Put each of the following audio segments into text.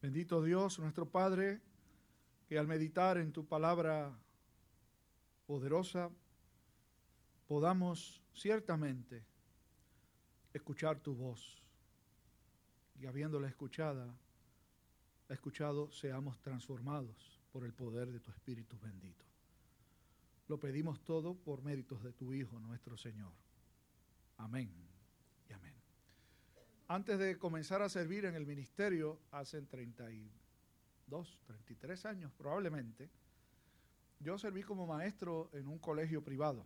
Bendito Dios, nuestro Padre, que al meditar en tu palabra poderosa, podamos ciertamente escuchar tu voz. Y habiéndola escuchada, escuchado, seamos transformados por el poder de tu Espíritu bendito. Lo pedimos todo por méritos de tu Hijo, nuestro Señor. Amén. Antes de comenzar a servir en el ministerio, hace 32, 33 años probablemente, yo serví como maestro en un colegio privado.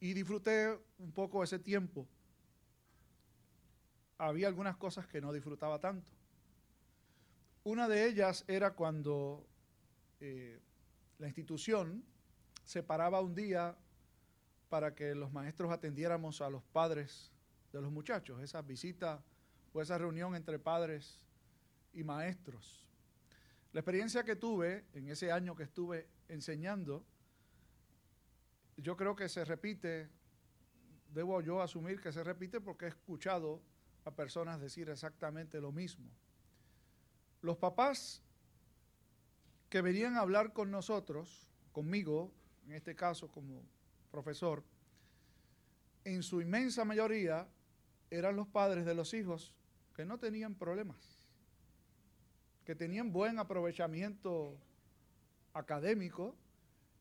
Y disfruté un poco ese tiempo. Había algunas cosas que no disfrutaba tanto. Una de ellas era cuando eh, la institución separaba un día para que los maestros atendiéramos a los padres de los muchachos, esa visita o esa reunión entre padres y maestros. La experiencia que tuve en ese año que estuve enseñando, yo creo que se repite, debo yo asumir que se repite porque he escuchado a personas decir exactamente lo mismo. Los papás que venían a hablar con nosotros, conmigo, en este caso como profesor, en su inmensa mayoría eran los padres de los hijos que no tenían problemas, que tenían buen aprovechamiento académico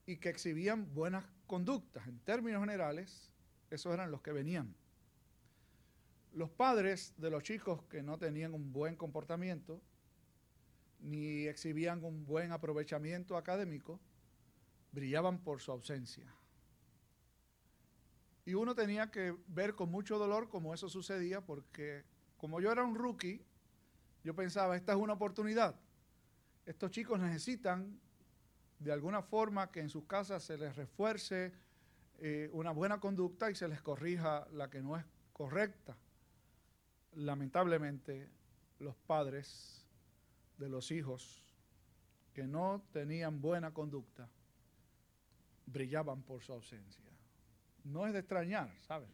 y que exhibían buenas conductas. En términos generales, esos eran los que venían. Los padres de los chicos que no tenían un buen comportamiento, ni exhibían un buen aprovechamiento académico, brillaban por su ausencia. Y uno tenía que ver con mucho dolor cómo eso sucedía, porque como yo era un rookie, yo pensaba, esta es una oportunidad. Estos chicos necesitan de alguna forma que en sus casas se les refuerce eh, una buena conducta y se les corrija la que no es correcta. Lamentablemente, los padres de los hijos que no tenían buena conducta brillaban por su ausencia. No es de extrañar, ¿saben?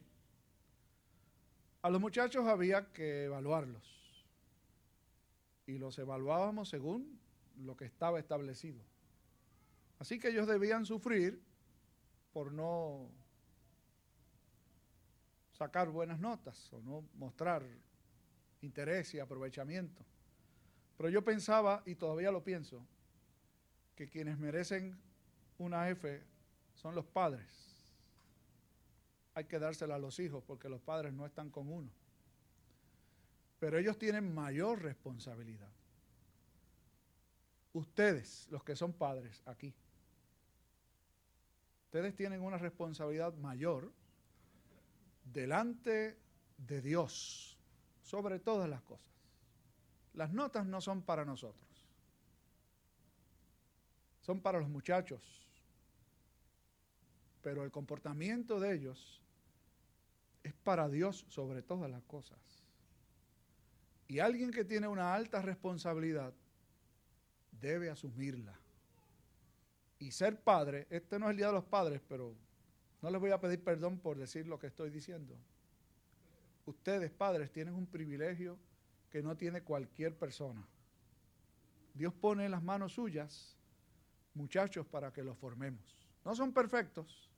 A los muchachos había que evaluarlos y los evaluábamos según lo que estaba establecido. Así que ellos debían sufrir por no sacar buenas notas o no mostrar interés y aprovechamiento. Pero yo pensaba, y todavía lo pienso, que quienes merecen una F son los padres. Hay que dársela a los hijos porque los padres no están con uno. Pero ellos tienen mayor responsabilidad. Ustedes, los que son padres aquí, ustedes tienen una responsabilidad mayor delante de Dios sobre todas las cosas. Las notas no son para nosotros, son para los muchachos, pero el comportamiento de ellos es para Dios sobre todas las cosas. Y alguien que tiene una alta responsabilidad debe asumirla. Y ser padre, este no es el Día de los Padres, pero no les voy a pedir perdón por decir lo que estoy diciendo. Ustedes, padres, tienen un privilegio que no tiene cualquier persona. Dios pone en las manos suyas muchachos para que los formemos. No son perfectos,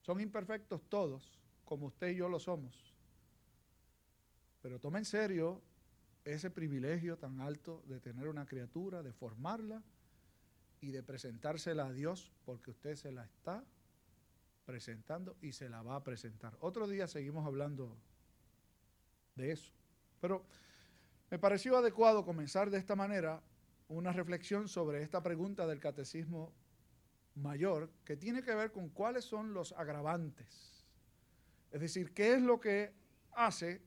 son imperfectos todos, como usted y yo lo somos. Pero tome en serio ese privilegio tan alto de tener una criatura, de formarla y de presentársela a Dios porque usted se la está presentando y se la va a presentar. Otro día seguimos hablando de eso. Pero me pareció adecuado comenzar de esta manera una reflexión sobre esta pregunta del catecismo mayor que tiene que ver con cuáles son los agravantes. Es decir, qué es lo que hace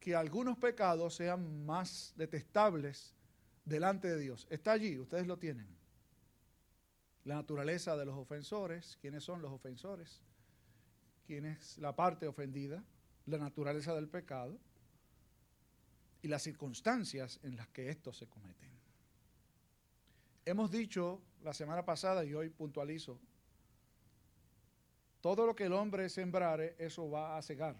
que algunos pecados sean más detestables delante de Dios. Está allí, ustedes lo tienen. La naturaleza de los ofensores, quiénes son los ofensores, quién es la parte ofendida, la naturaleza del pecado y las circunstancias en las que estos se cometen. Hemos dicho la semana pasada y hoy puntualizo, todo lo que el hombre sembrare, eso va a cegar.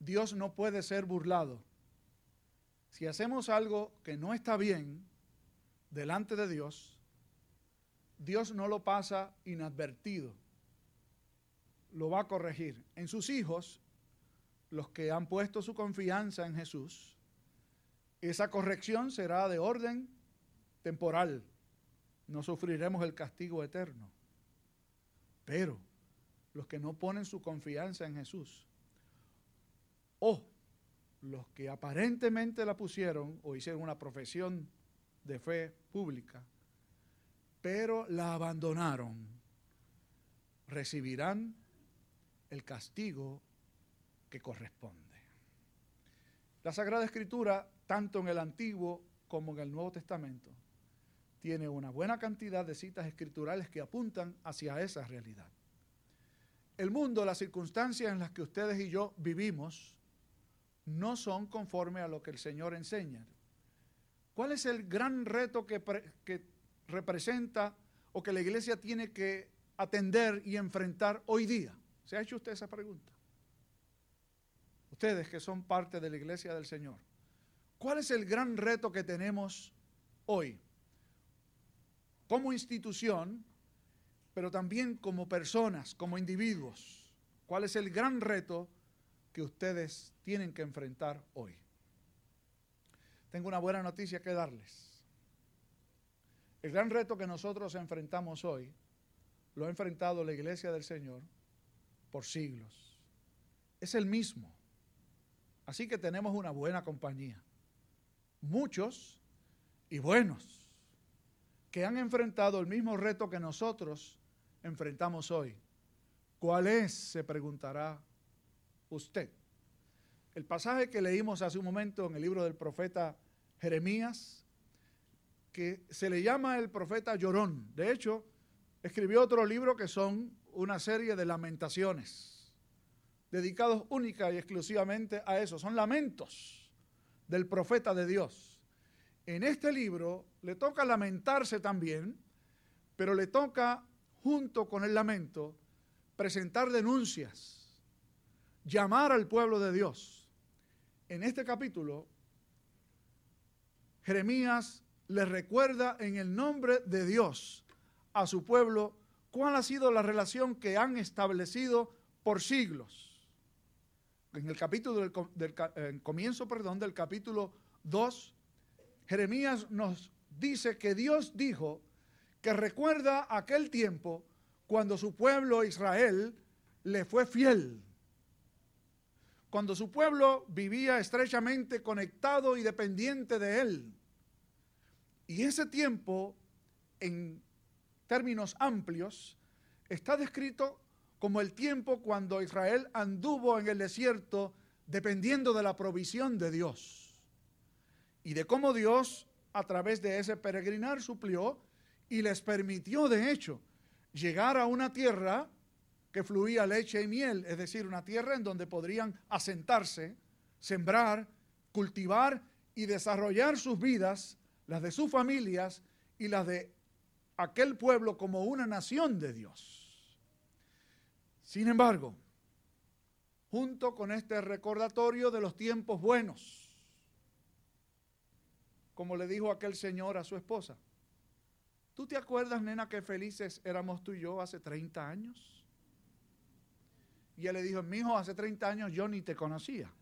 Dios no puede ser burlado. Si hacemos algo que no está bien delante de Dios, Dios no lo pasa inadvertido, lo va a corregir. En sus hijos, los que han puesto su confianza en Jesús, esa corrección será de orden temporal. No sufriremos el castigo eterno. Pero los que no ponen su confianza en Jesús, o los que aparentemente la pusieron o hicieron una profesión de fe pública, pero la abandonaron, recibirán el castigo que corresponde. La Sagrada Escritura, tanto en el Antiguo como en el Nuevo Testamento, tiene una buena cantidad de citas escriturales que apuntan hacia esa realidad. El mundo, las circunstancias en las que ustedes y yo vivimos, no son conforme a lo que el Señor enseña. ¿Cuál es el gran reto que, que representa o que la iglesia tiene que atender y enfrentar hoy día? ¿Se ha hecho usted esa pregunta? Ustedes que son parte de la iglesia del Señor. ¿Cuál es el gran reto que tenemos hoy? Como institución, pero también como personas, como individuos. ¿Cuál es el gran reto que ustedes tienen que enfrentar hoy? Tengo una buena noticia que darles. El gran reto que nosotros enfrentamos hoy lo ha enfrentado la iglesia del Señor por siglos. Es el mismo. Así que tenemos una buena compañía. Muchos y buenos que han enfrentado el mismo reto que nosotros enfrentamos hoy. ¿Cuál es? Se preguntará usted. El pasaje que leímos hace un momento en el libro del profeta Jeremías, que se le llama el profeta llorón. De hecho, escribió otro libro que son una serie de lamentaciones, dedicados única y exclusivamente a eso. Son lamentos del profeta de Dios. En este libro le toca lamentarse también, pero le toca, junto con el lamento, presentar denuncias, llamar al pueblo de Dios. En este capítulo, Jeremías le recuerda en el nombre de Dios a su pueblo cuál ha sido la relación que han establecido por siglos. En el capítulo del, comienzo, del capítulo 2, Jeremías nos dice que Dios dijo que recuerda aquel tiempo cuando su pueblo Israel le fue fiel. Cuando su pueblo vivía estrechamente conectado y dependiente de él. Y ese tiempo, en términos amplios, está descrito como el tiempo cuando Israel anduvo en el desierto dependiendo de la provisión de Dios y de cómo Dios a través de ese peregrinar suplió y les permitió de hecho llegar a una tierra que fluía leche y miel, es decir, una tierra en donde podrían asentarse, sembrar, cultivar y desarrollar sus vidas las de sus familias y las de aquel pueblo como una nación de Dios. Sin embargo, junto con este recordatorio de los tiempos buenos, como le dijo aquel señor a su esposa, ¿tú te acuerdas, nena, que felices éramos tú y yo hace 30 años? Y ella le dijo, mi hijo, hace 30 años yo ni te conocía.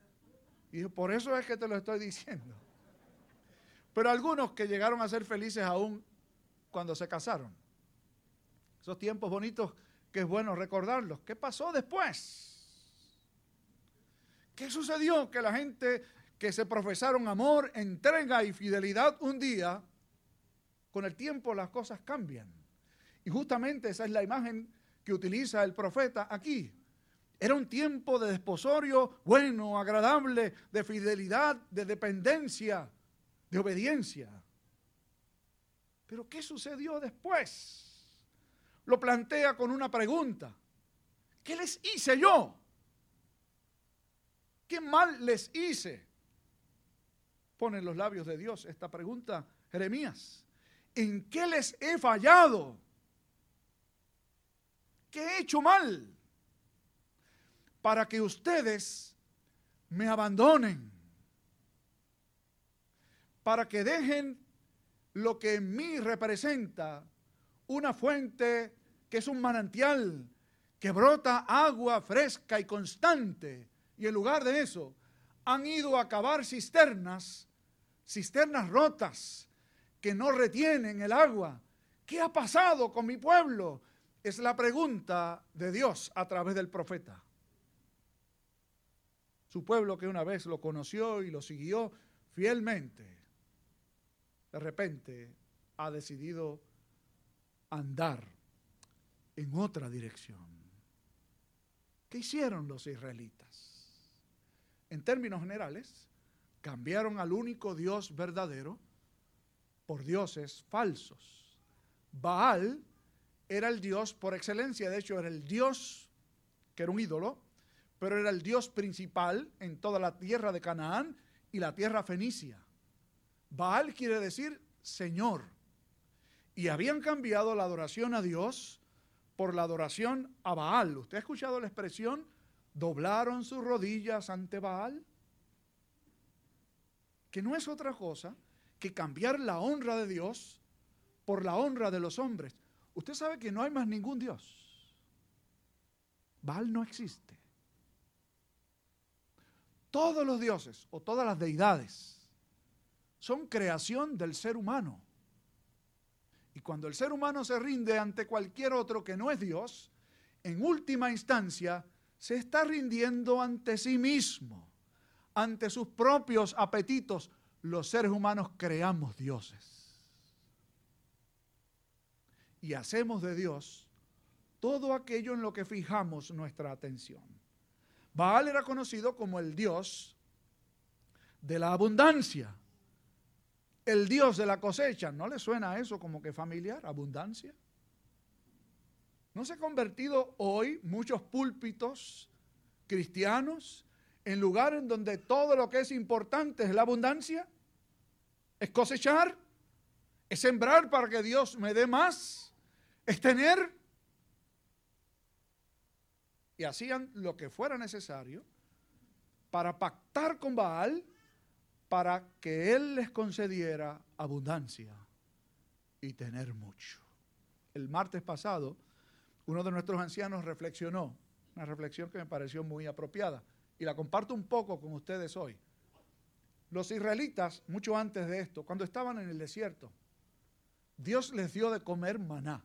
Y dijo, por eso es que te lo estoy diciendo. Pero algunos que llegaron a ser felices aún cuando se casaron. Esos tiempos bonitos que es bueno recordarlos. ¿Qué pasó después? ¿Qué sucedió? Que la gente que se profesaron amor, entrega y fidelidad un día, con el tiempo las cosas cambian. Y justamente esa es la imagen que utiliza el profeta aquí. Era un tiempo de desposorio bueno, agradable, de fidelidad, de dependencia, de obediencia. Pero ¿qué sucedió después? Lo plantea con una pregunta. ¿Qué les hice yo? ¿Qué mal les hice? Pone en los labios de Dios esta pregunta Jeremías. ¿En qué les he fallado? ¿Qué he hecho mal? Para que ustedes me abandonen, para que dejen lo que en mí representa una fuente que es un manantial que brota agua fresca y constante. Y en lugar de eso, han ido a cavar cisternas, cisternas rotas, que no retienen el agua. ¿Qué ha pasado con mi pueblo? Es la pregunta de Dios a través del profeta. Su pueblo que una vez lo conoció y lo siguió fielmente, de repente ha decidido andar en otra dirección. ¿Qué hicieron los israelitas? En términos generales, cambiaron al único Dios verdadero por dioses falsos. Baal era el Dios por excelencia, de hecho era el Dios que era un ídolo, pero era el Dios principal en toda la tierra de Canaán y la tierra fenicia. Baal quiere decir Señor. Y habían cambiado la adoración a Dios por la adoración a Baal. ¿Usted ha escuchado la expresión doblaron sus rodillas ante Baal? Que no es otra cosa que cambiar la honra de Dios por la honra de los hombres. Usted sabe que no hay más ningún Dios. Baal no existe. Todos los dioses o todas las deidades son creación del ser humano. Y cuando el ser humano se rinde ante cualquier otro que no es Dios, en última instancia se está rindiendo ante sí mismo, ante sus propios apetitos. Los seres humanos creamos dioses. Y hacemos de Dios todo aquello en lo que fijamos nuestra atención. Baal era conocido como el Dios de la abundancia el Dios de la cosecha. ¿No le suena eso como que familiar? Abundancia. ¿No se han convertido hoy muchos púlpitos cristianos en lugares donde todo lo que es importante es la abundancia? ¿Es cosechar? ¿Es sembrar para que Dios me dé más? ¿Es tener? Y hacían lo que fuera necesario para pactar con Baal para que Él les concediera abundancia y tener mucho. El martes pasado, uno de nuestros ancianos reflexionó, una reflexión que me pareció muy apropiada, y la comparto un poco con ustedes hoy. Los israelitas, mucho antes de esto, cuando estaban en el desierto, Dios les dio de comer maná.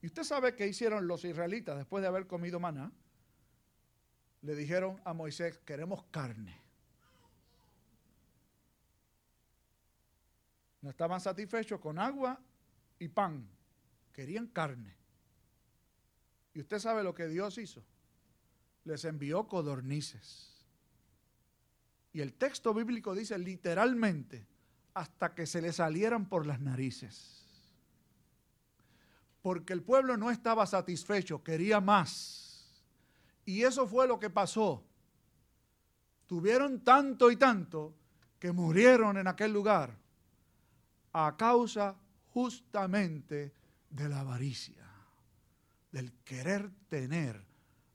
¿Y usted sabe qué hicieron los israelitas después de haber comido maná? Le dijeron a Moisés, queremos carne. No estaban satisfechos con agua y pan. Querían carne. Y usted sabe lo que Dios hizo. Les envió codornices. Y el texto bíblico dice literalmente, hasta que se le salieran por las narices. Porque el pueblo no estaba satisfecho, quería más. Y eso fue lo que pasó. Tuvieron tanto y tanto que murieron en aquel lugar a causa justamente de la avaricia, del querer tener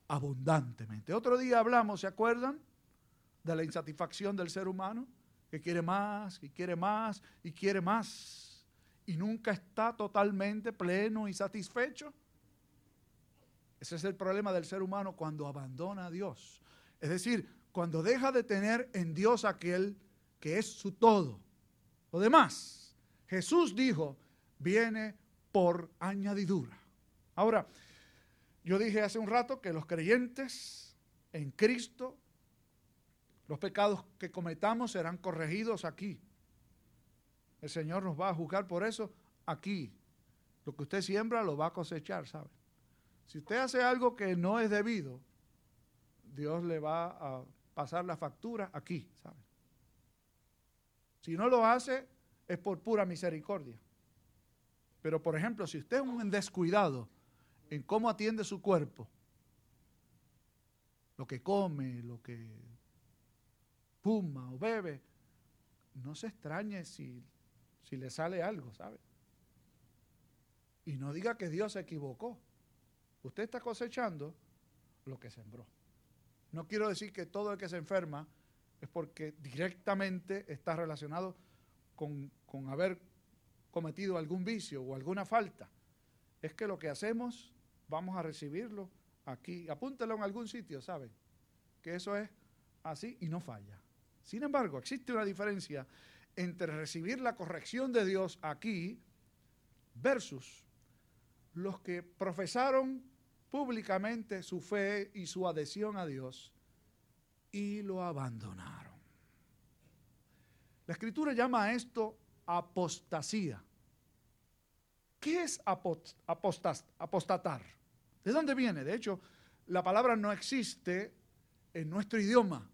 abundantemente. Otro día hablamos, ¿se acuerdan? De la insatisfacción del ser humano, que quiere más, y quiere más, y quiere más, y nunca está totalmente pleno y satisfecho. Ese es el problema del ser humano cuando abandona a Dios. Es decir, cuando deja de tener en Dios aquel que es su todo. Lo demás Jesús dijo, viene por añadidura. Ahora, yo dije hace un rato que los creyentes en Cristo, los pecados que cometamos serán corregidos aquí. El Señor nos va a juzgar por eso aquí. Lo que usted siembra lo va a cosechar, ¿sabe? Si usted hace algo que no es debido, Dios le va a pasar la factura aquí, ¿sabe? Si no lo hace, es por pura misericordia. Pero por ejemplo, si usted es un descuidado en cómo atiende su cuerpo, lo que come, lo que fuma o bebe, no se extrañe si, si le sale algo, ¿sabe? Y no diga que Dios se equivocó. Usted está cosechando lo que sembró. No quiero decir que todo el que se enferma es porque directamente está relacionado con, con haber cometido algún vicio o alguna falta. Es que lo que hacemos, vamos a recibirlo aquí. Apúntelo en algún sitio, ¿saben? Que eso es así y no falla. Sin embargo, existe una diferencia entre recibir la corrección de Dios aquí versus los que profesaron públicamente su fe y su adhesión a Dios y lo abandonaron. La escritura llama a esto apostasía. ¿Qué es apostatar? ¿De dónde viene? De hecho, la palabra no existe en nuestro idioma.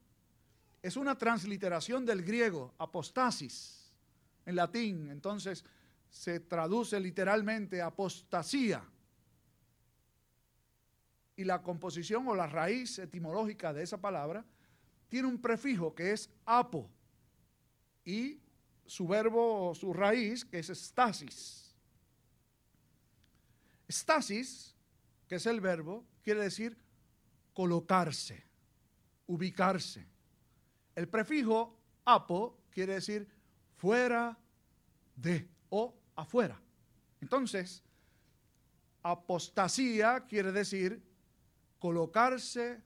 Es una transliteración del griego, apostasis, en latín. Entonces se traduce literalmente apostasía. Y la composición o la raíz etimológica de esa palabra tiene un prefijo que es apo y su verbo o su raíz que es stasis. Stasis, que es el verbo, quiere decir colocarse, ubicarse. El prefijo apo quiere decir fuera de o afuera. Entonces, apostasía quiere decir colocarse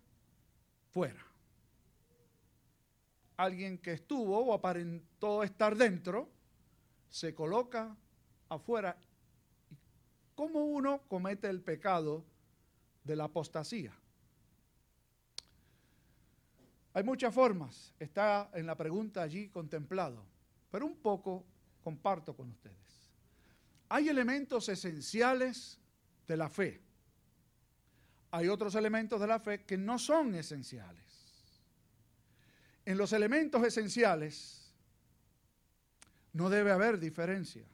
fuera. Alguien que estuvo o aparentó estar dentro, se coloca afuera. ¿Cómo uno comete el pecado de la apostasía? Hay muchas formas, está en la pregunta allí contemplado, pero un poco comparto con ustedes. Hay elementos esenciales de la fe. Hay otros elementos de la fe que no son esenciales. En los elementos esenciales no debe haber diferencia.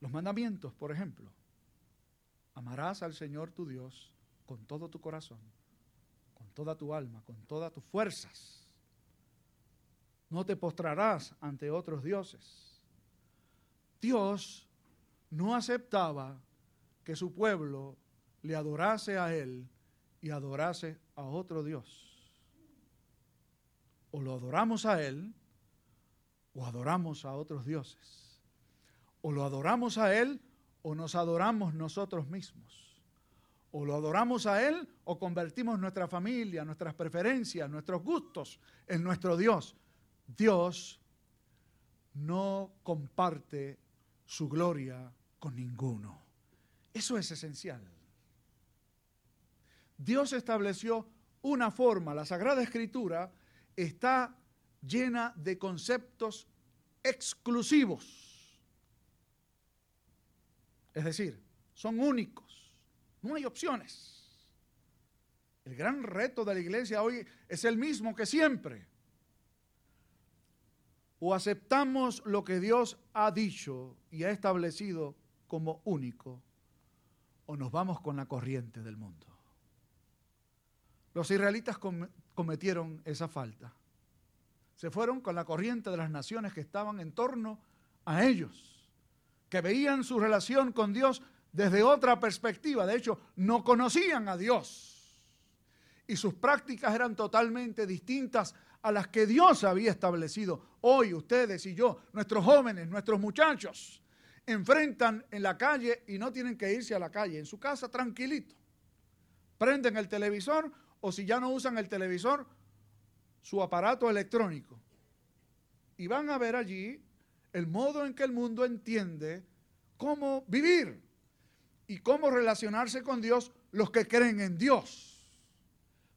Los mandamientos, por ejemplo. Amarás al Señor tu Dios con todo tu corazón toda tu alma, con todas tus fuerzas. No te postrarás ante otros dioses. Dios no aceptaba que su pueblo le adorase a Él y adorase a otro Dios. O lo adoramos a Él o adoramos a otros dioses. O lo adoramos a Él o nos adoramos nosotros mismos. O lo adoramos a Él o convertimos nuestra familia, nuestras preferencias, nuestros gustos en nuestro Dios. Dios no comparte su gloria con ninguno. Eso es esencial. Dios estableció una forma, la Sagrada Escritura está llena de conceptos exclusivos. Es decir, son únicos. No hay opciones. El gran reto de la iglesia hoy es el mismo que siempre. O aceptamos lo que Dios ha dicho y ha establecido como único, o nos vamos con la corriente del mundo. Los israelitas cometieron esa falta. Se fueron con la corriente de las naciones que estaban en torno a ellos, que veían su relación con Dios desde otra perspectiva. De hecho, no conocían a Dios. Y sus prácticas eran totalmente distintas a las que Dios había establecido. Hoy ustedes y yo, nuestros jóvenes, nuestros muchachos, enfrentan en la calle y no tienen que irse a la calle, en su casa tranquilito. Prenden el televisor o si ya no usan el televisor, su aparato electrónico. Y van a ver allí el modo en que el mundo entiende cómo vivir y cómo relacionarse con Dios los que creen en Dios.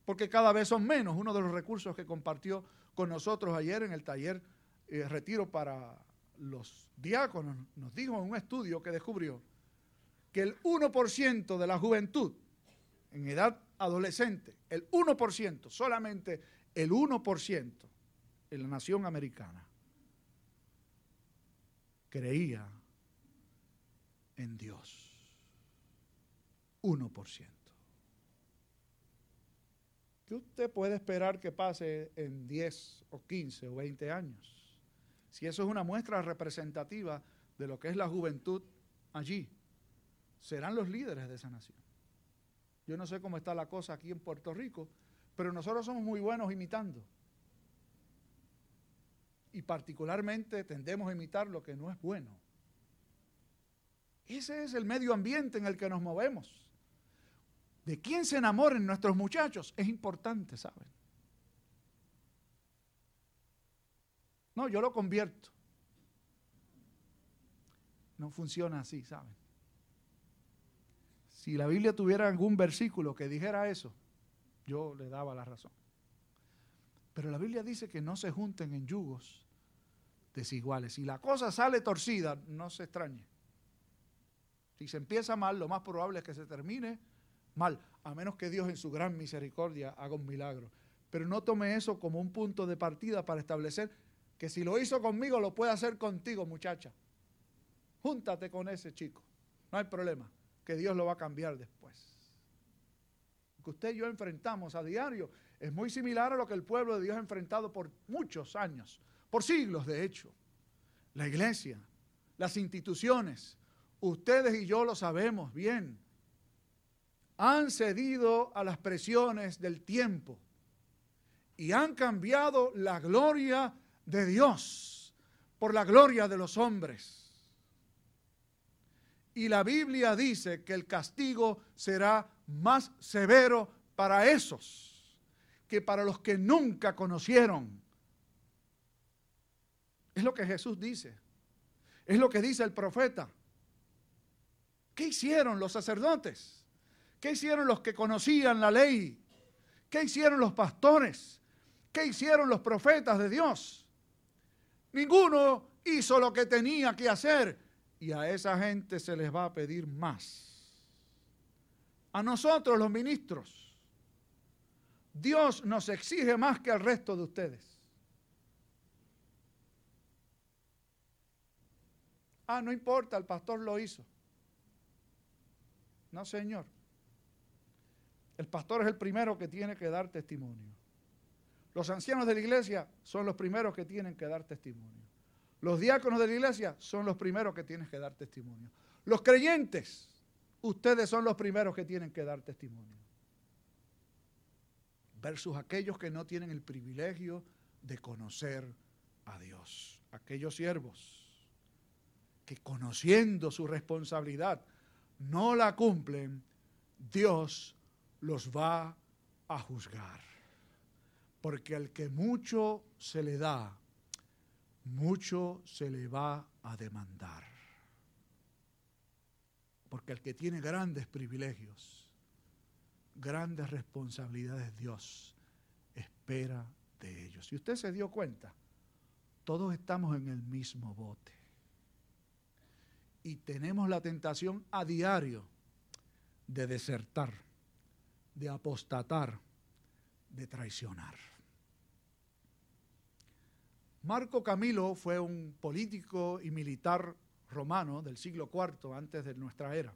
Porque cada vez son menos. Uno de los recursos que compartió con nosotros ayer en el taller eh, Retiro para los diáconos nos dijo en un estudio que descubrió que el 1% de la juventud en edad adolescente, el 1%, solamente el 1% en la nación americana, creía en Dios. 1%. ¿Qué usted puede esperar que pase en 10 o 15 o 20 años? Si eso es una muestra representativa de lo que es la juventud allí, serán los líderes de esa nación. Yo no sé cómo está la cosa aquí en Puerto Rico, pero nosotros somos muy buenos imitando. Particularmente tendemos a imitar lo que no es bueno. Ese es el medio ambiente en el que nos movemos. De quién se enamoren nuestros muchachos es importante, ¿saben? No, yo lo convierto. No funciona así, ¿saben? Si la Biblia tuviera algún versículo que dijera eso, yo le daba la razón. Pero la Biblia dice que no se junten en yugos desiguales. Si la cosa sale torcida, no se extrañe. Si se empieza mal, lo más probable es que se termine mal, a menos que Dios en su gran misericordia haga un milagro. Pero no tome eso como un punto de partida para establecer que si lo hizo conmigo, lo puede hacer contigo, muchacha. Júntate con ese chico. No hay problema, que Dios lo va a cambiar después. Lo que usted y yo enfrentamos a diario es muy similar a lo que el pueblo de Dios ha enfrentado por muchos años, por siglos de hecho. La iglesia, las instituciones, ustedes y yo lo sabemos bien, han cedido a las presiones del tiempo y han cambiado la gloria de Dios por la gloria de los hombres. Y la Biblia dice que el castigo será más severo para esos que para los que nunca conocieron. Es lo que Jesús dice. Es lo que dice el profeta. ¿Qué hicieron los sacerdotes? ¿Qué hicieron los que conocían la ley? ¿Qué hicieron los pastores? ¿Qué hicieron los profetas de Dios? Ninguno hizo lo que tenía que hacer y a esa gente se les va a pedir más. A nosotros los ministros, Dios nos exige más que al resto de ustedes. Ah, no importa, el pastor lo hizo. No, Señor. El pastor es el primero que tiene que dar testimonio. Los ancianos de la iglesia son los primeros que tienen que dar testimonio. Los diáconos de la iglesia son los primeros que tienen que dar testimonio. Los creyentes, ustedes son los primeros que tienen que dar testimonio. Versus aquellos que no tienen el privilegio de conocer a Dios. Aquellos siervos que conociendo su responsabilidad no la cumplen, Dios los va a juzgar. Porque al que mucho se le da, mucho se le va a demandar. Porque el que tiene grandes privilegios, grandes responsabilidades, Dios espera de ellos. Si usted se dio cuenta, todos estamos en el mismo bote. Y tenemos la tentación a diario de desertar, de apostatar, de traicionar. Marco Camilo fue un político y militar romano del siglo IV antes de nuestra era,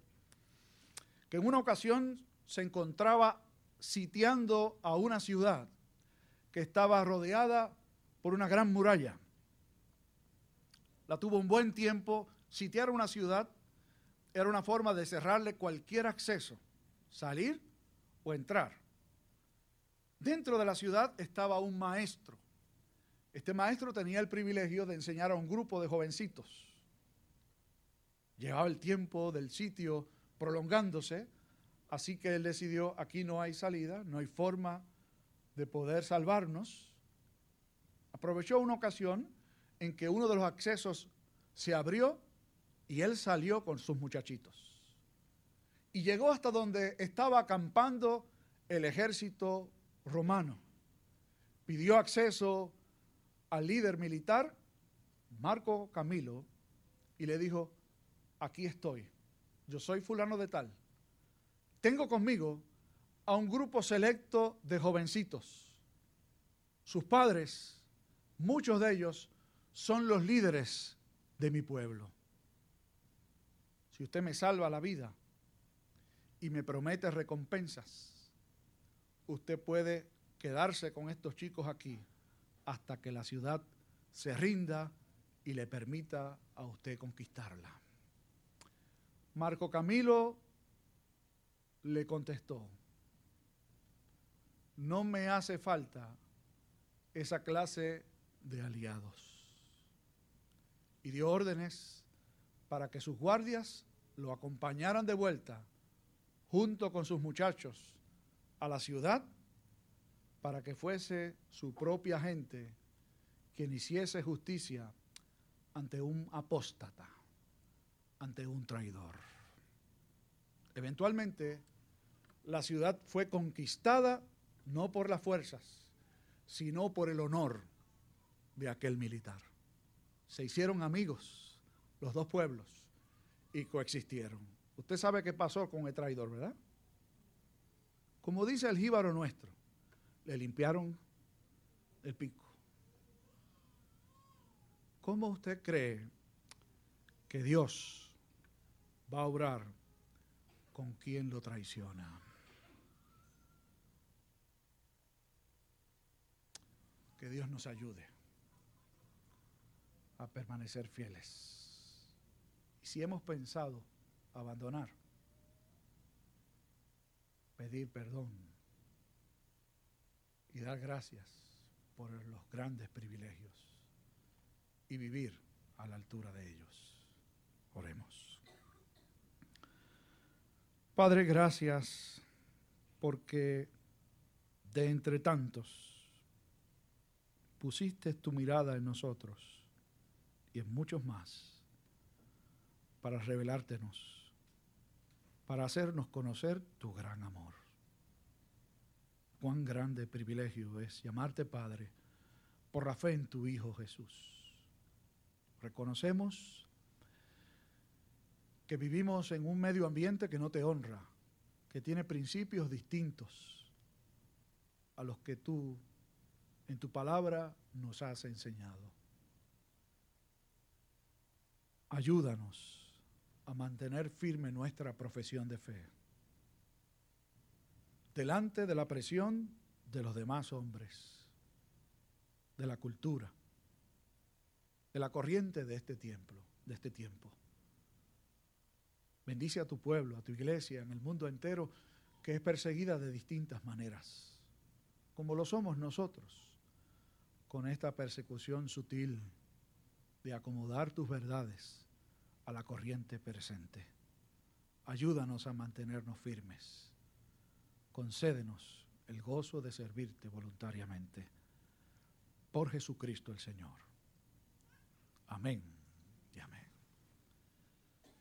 que en una ocasión se encontraba sitiando a una ciudad que estaba rodeada por una gran muralla. La tuvo un buen tiempo. Sitiar una ciudad era una forma de cerrarle cualquier acceso, salir o entrar. Dentro de la ciudad estaba un maestro este maestro tenía el privilegio de enseñar a un grupo de jovencitos. Llevaba el tiempo del sitio prolongándose, así que él decidió, aquí no hay salida, no hay forma de poder salvarnos. Aprovechó una ocasión en que uno de los accesos se abrió y él salió con sus muchachitos. Y llegó hasta donde estaba acampando el ejército romano. Pidió acceso al líder militar, Marco Camilo, y le dijo, aquí estoy, yo soy fulano de tal. Tengo conmigo a un grupo selecto de jovencitos. Sus padres, muchos de ellos, son los líderes de mi pueblo. Si usted me salva la vida y me promete recompensas, usted puede quedarse con estos chicos aquí hasta que la ciudad se rinda y le permita a usted conquistarla. Marco Camilo le contestó, no me hace falta esa clase de aliados. Y dio órdenes para que sus guardias lo acompañaran de vuelta junto con sus muchachos a la ciudad para que fuese su propia gente quien hiciese justicia ante un apóstata, ante un traidor. Eventualmente, la ciudad fue conquistada no por las fuerzas, sino por el honor de aquel militar. Se hicieron amigos los dos pueblos y coexistieron. Usted sabe qué pasó con el traidor, ¿verdad? Como dice el jíbaro nuestro, le limpiaron el pico. ¿Cómo usted cree que Dios va a obrar con quien lo traiciona? Que Dios nos ayude a permanecer fieles. Y si hemos pensado abandonar, pedir perdón y dar gracias por los grandes privilegios y vivir a la altura de ellos. Oremos. Padre, gracias porque de entre tantos pusiste tu mirada en nosotros y en muchos más para revelártenos, para hacernos conocer tu gran amor. Cuán grande privilegio es llamarte Padre por la fe en tu Hijo Jesús. Reconocemos que vivimos en un medio ambiente que no te honra, que tiene principios distintos a los que tú en tu palabra nos has enseñado. Ayúdanos a mantener firme nuestra profesión de fe delante de la presión de los demás hombres, de la cultura, de la corriente de este tiempo, de este tiempo. Bendice a tu pueblo, a tu iglesia, en el mundo entero, que es perseguida de distintas maneras, como lo somos nosotros, con esta persecución sutil de acomodar tus verdades a la corriente presente. Ayúdanos a mantenernos firmes. Concédenos el gozo de servirte voluntariamente. Por Jesucristo el Señor. Amén.